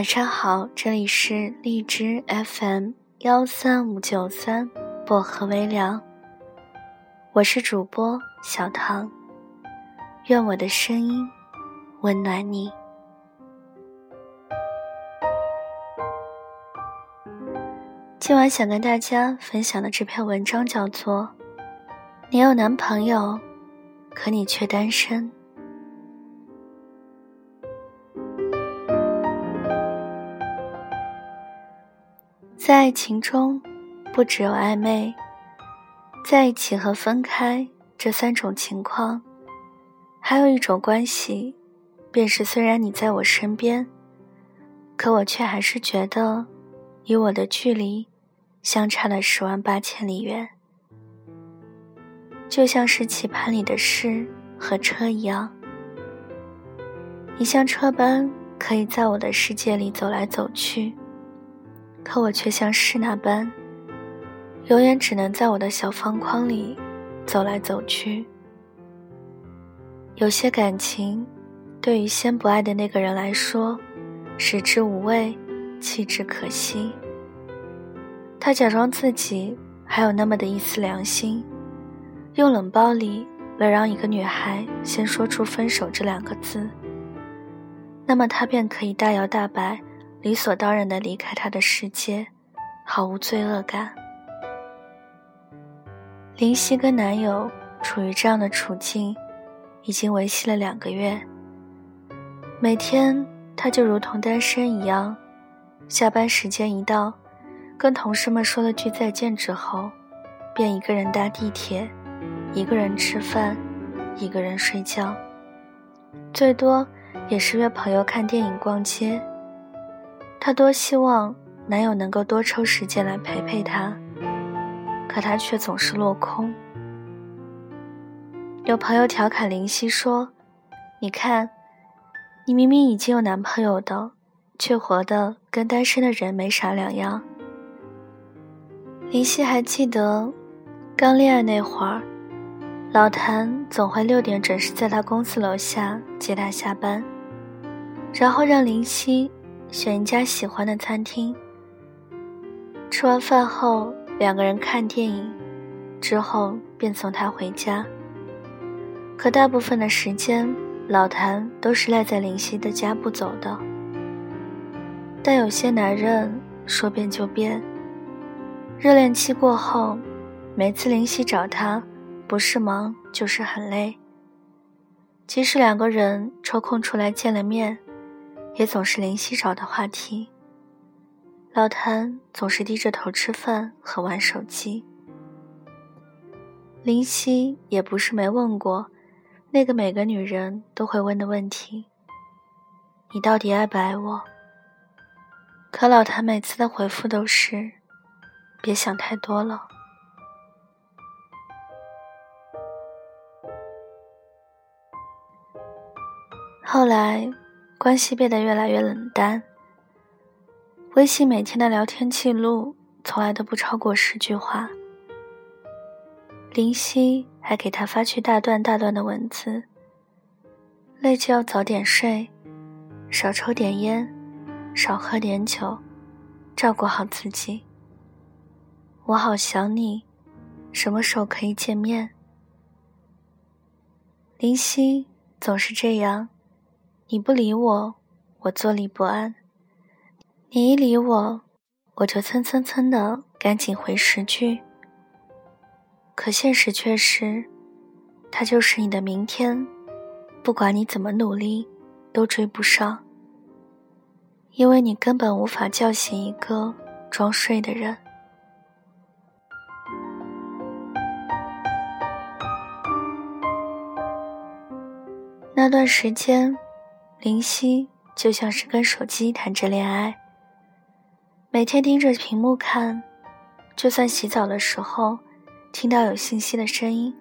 晚上好，这里是荔枝 FM 幺三五九三薄荷微凉，我是主播小唐，愿我的声音温暖你。今晚想跟大家分享的这篇文章叫做《你有男朋友，可你却单身》。在爱情中，不只有暧昧，在一起和分开这三种情况，还有一种关系，便是虽然你在我身边，可我却还是觉得，与我的距离相差了十万八千里远，就像是棋盘里的士和车一样，你像车般可以在我的世界里走来走去。可我却像是那般，永远只能在我的小方框里走来走去。有些感情，对于先不爱的那个人来说，食之无味，弃之可惜。他假装自己还有那么的一丝良心，用冷暴力来让一个女孩先说出分手这两个字，那么他便可以大摇大摆。理所当然的离开他的世界，毫无罪恶感。林夕跟男友处于这样的处境，已经维系了两个月。每天，她就如同单身一样，下班时间一到，跟同事们说了句再见之后，便一个人搭地铁，一个人吃饭，一个人睡觉，最多也是约朋友看电影、逛街。她多希望男友能够多抽时间来陪陪她，可她却总是落空。有朋友调侃林夕说：“你看，你明明已经有男朋友的，却活得跟单身的人没啥两样。”林夕还记得，刚恋爱那会儿，老谭总会六点准时在他公司楼下接她下班，然后让林夕。选一家喜欢的餐厅，吃完饭后，两个人看电影，之后便送他回家。可大部分的时间，老谭都是赖在林夕的家不走的。但有些男人说变就变，热恋期过后，每次林夕找他，不是忙就是很累。即使两个人抽空出来见了面。也总是林夕找的话题。老谭总是低着头吃饭和玩手机。林夕也不是没问过，那个每个女人都会问的问题：“你到底爱不爱我？”可老谭每次的回复都是：“别想太多了。”后来。关系变得越来越冷淡。微信每天的聊天记录从来都不超过十句话。林夕还给他发去大段大段的文字，累就要早点睡，少抽点烟，少喝点酒，照顾好自己。我好想你，什么时候可以见面？林夕总是这样。你不理我，我坐立不安；你一理我，我就蹭蹭蹭的赶紧回十句。可现实却是，他就是你的明天，不管你怎么努力，都追不上，因为你根本无法叫醒一个装睡的人。那段时间。林夕就像是跟手机谈着恋爱，每天盯着屏幕看，就算洗澡的时候听到有信息的声音，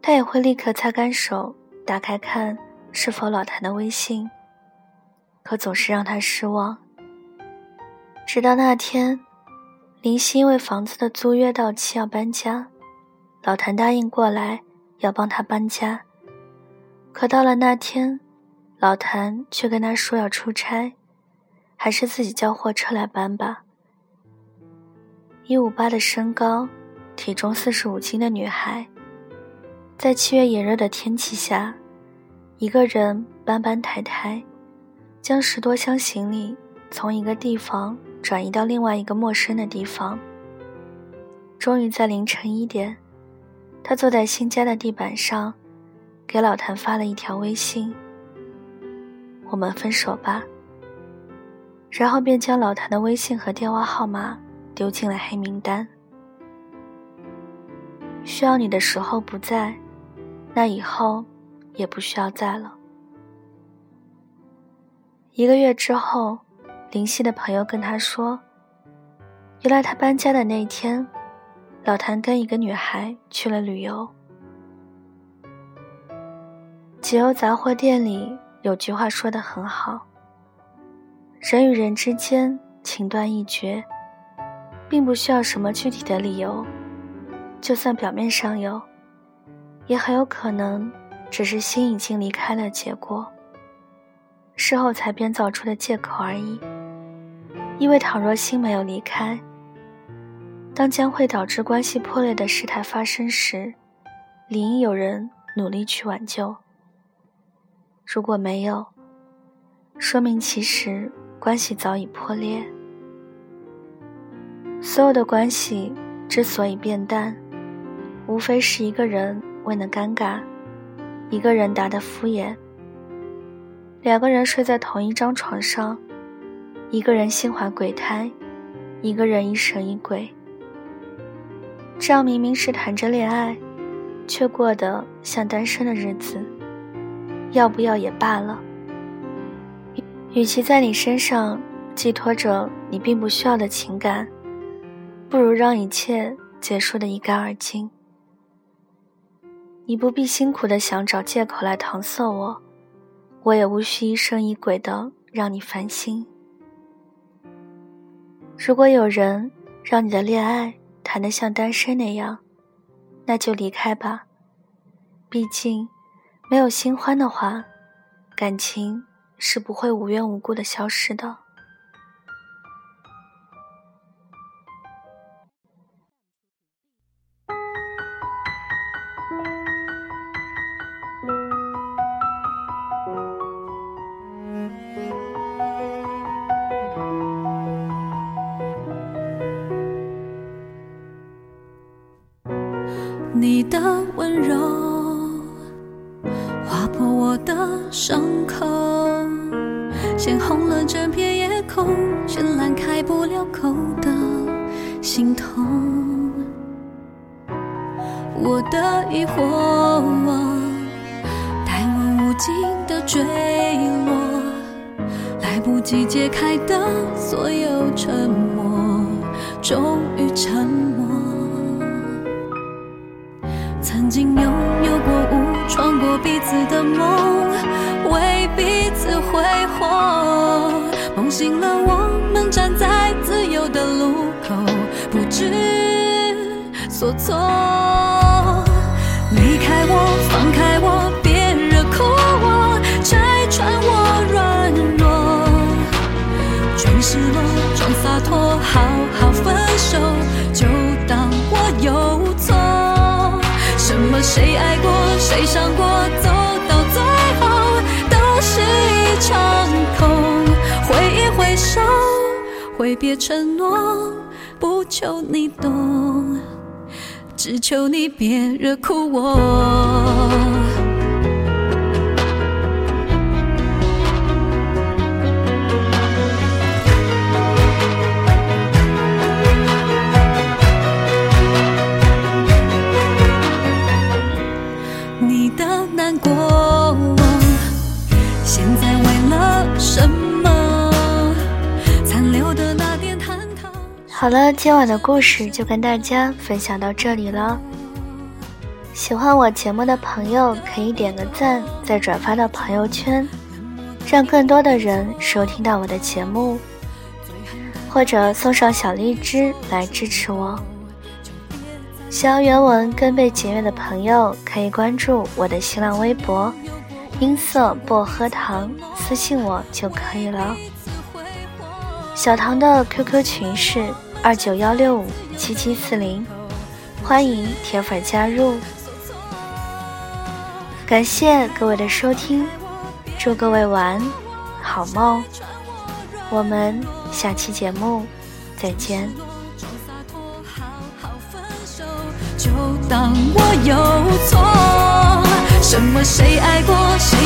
他也会立刻擦干手，打开看是否老谭的微信。可总是让他失望。直到那天，林夕因为房子的租约到期要搬家，老谭答应过来要帮他搬家，可到了那天。老谭却跟他说要出差，还是自己叫货车来搬吧。一五八的身高，体重四十五斤的女孩，在七月炎热的天气下，一个人搬搬抬抬，将十多箱行李从一个地方转移到另外一个陌生的地方。终于在凌晨一点，她坐在新家的地板上，给老谭发了一条微信：“我们分手吧。”然后便将老谭的微信和电话号码。丢进了黑名单。需要你的时候不在，那以后也不需要在了。一个月之后，林夕的朋友跟他说：“原来他搬家的那一天，老谭跟一个女孩去了旅游。”解忧杂货店里有句话说的很好：“人与人之间情断意绝。”并不需要什么具体的理由，就算表面上有，也很有可能只是心已经离开了结果，事后才编造出的借口而已。因为倘若心没有离开，当将会导致关系破裂的事态发生时，理应有人努力去挽救。如果没有，说明其实关系早已破裂。所有的关系之所以变淡，无非是一个人问的尴尬，一个人答的敷衍。两个人睡在同一张床上，一个人心怀鬼胎，一个人疑神疑鬼。这样明明是谈着恋爱，却过得像单身的日子，要不要也罢了。与其在你身上寄托着你并不需要的情感。不如让一切结束的一干二净。你不必辛苦的想找借口来搪塞我，我也无需疑神疑鬼的让你烦心。如果有人让你的恋爱谈得像单身那样，那就离开吧。毕竟，没有新欢的话，感情是不会无缘无故的消失的。你的温柔我的伤口，鲜红了整片夜空，绚烂开不了口的心痛。我的疑惑带我无尽的坠落，来不及解开的所有沉默，终于沉默。曾经有彼此的梦，为彼此挥霍。梦醒了，我们站在自由的路口，不知所措。离开我，放开我，别惹哭我，拆穿我软弱。装失落，装洒脱，好好分手，就当我有错。什么？谁爱过？谁伤过？挥别承诺，不求你懂，只求你别惹哭我。今晚的故事就跟大家分享到这里了。喜欢我节目的朋友可以点个赞，再转发到朋友圈，让更多的人收听到我的节目，或者送上小荔枝来支持我。想要原文跟被检阅的朋友可以关注我的新浪微博“音色薄荷糖”，私信我就可以了。小唐的 QQ 群是二九幺六五七七四零，欢迎铁粉加入。感谢各位的收听，祝各位晚安，好梦。我们下期节目再见。就当我有错，什么谁爱过，谁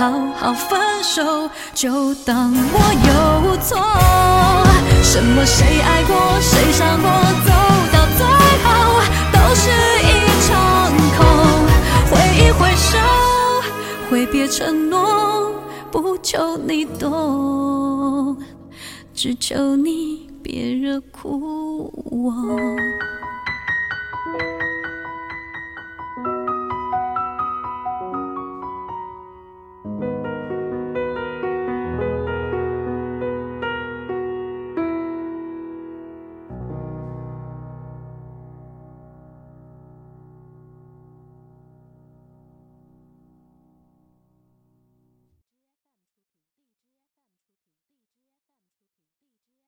好好分手，就当我有错。什么谁爱过，谁伤过，走到最后都是一场空。挥一挥手，挥别承诺，不求你懂，只求你别惹哭我。